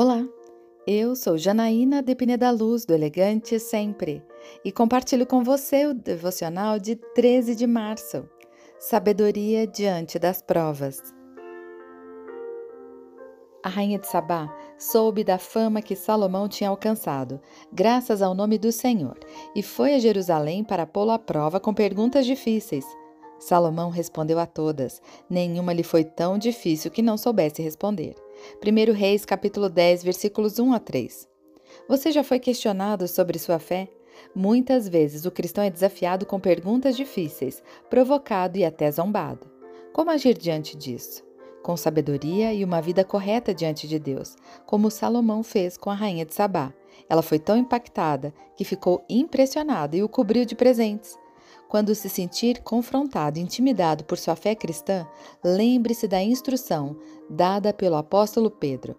Olá, eu sou Janaína Depine da Luz, do Elegante Sempre, e compartilho com você o devocional de 13 de março, Sabedoria diante das provas. A rainha de Sabá soube da fama que Salomão tinha alcançado, graças ao nome do Senhor, e foi a Jerusalém para pô-lo à prova com perguntas difíceis. Salomão respondeu a todas, nenhuma lhe foi tão difícil que não soubesse responder. 1 Reis capítulo 10, versículos 1 a 3. Você já foi questionado sobre sua fé? Muitas vezes o cristão é desafiado com perguntas difíceis, provocado e até zombado. Como agir diante disso? Com sabedoria e uma vida correta diante de Deus, como Salomão fez com a rainha de Sabá. Ela foi tão impactada que ficou impressionada e o cobriu de presentes. Quando se sentir confrontado intimidado por sua fé cristã, lembre-se da instrução dada pelo apóstolo Pedro.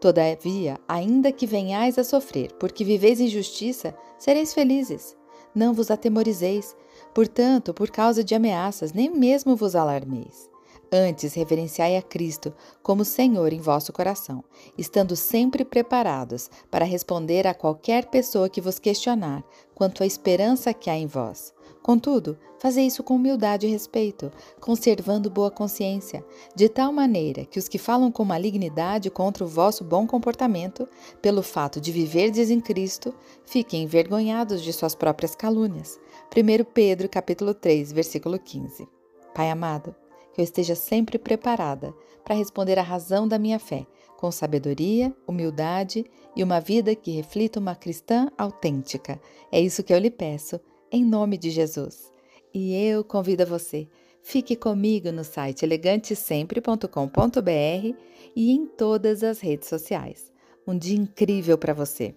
Todavia, ainda que venhais a sofrer, porque viveis injustiça, sereis felizes. Não vos atemorizeis, portanto, por causa de ameaças, nem mesmo vos alarmeis. Antes, reverenciai a Cristo como Senhor em vosso coração, estando sempre preparados para responder a qualquer pessoa que vos questionar quanto à esperança que há em vós. Contudo, fazei isso com humildade e respeito, conservando boa consciência, de tal maneira que os que falam com malignidade contra o vosso bom comportamento, pelo fato de viverdes em Cristo, fiquem envergonhados de suas próprias calúnias. 1 Pedro capítulo 3, versículo 15. Pai amado, eu esteja sempre preparada para responder à razão da minha fé, com sabedoria, humildade e uma vida que reflita uma cristã autêntica. É isso que eu lhe peço, em nome de Jesus. E eu convido a você, fique comigo no site elegantesempre.com.br e em todas as redes sociais. Um dia incrível para você!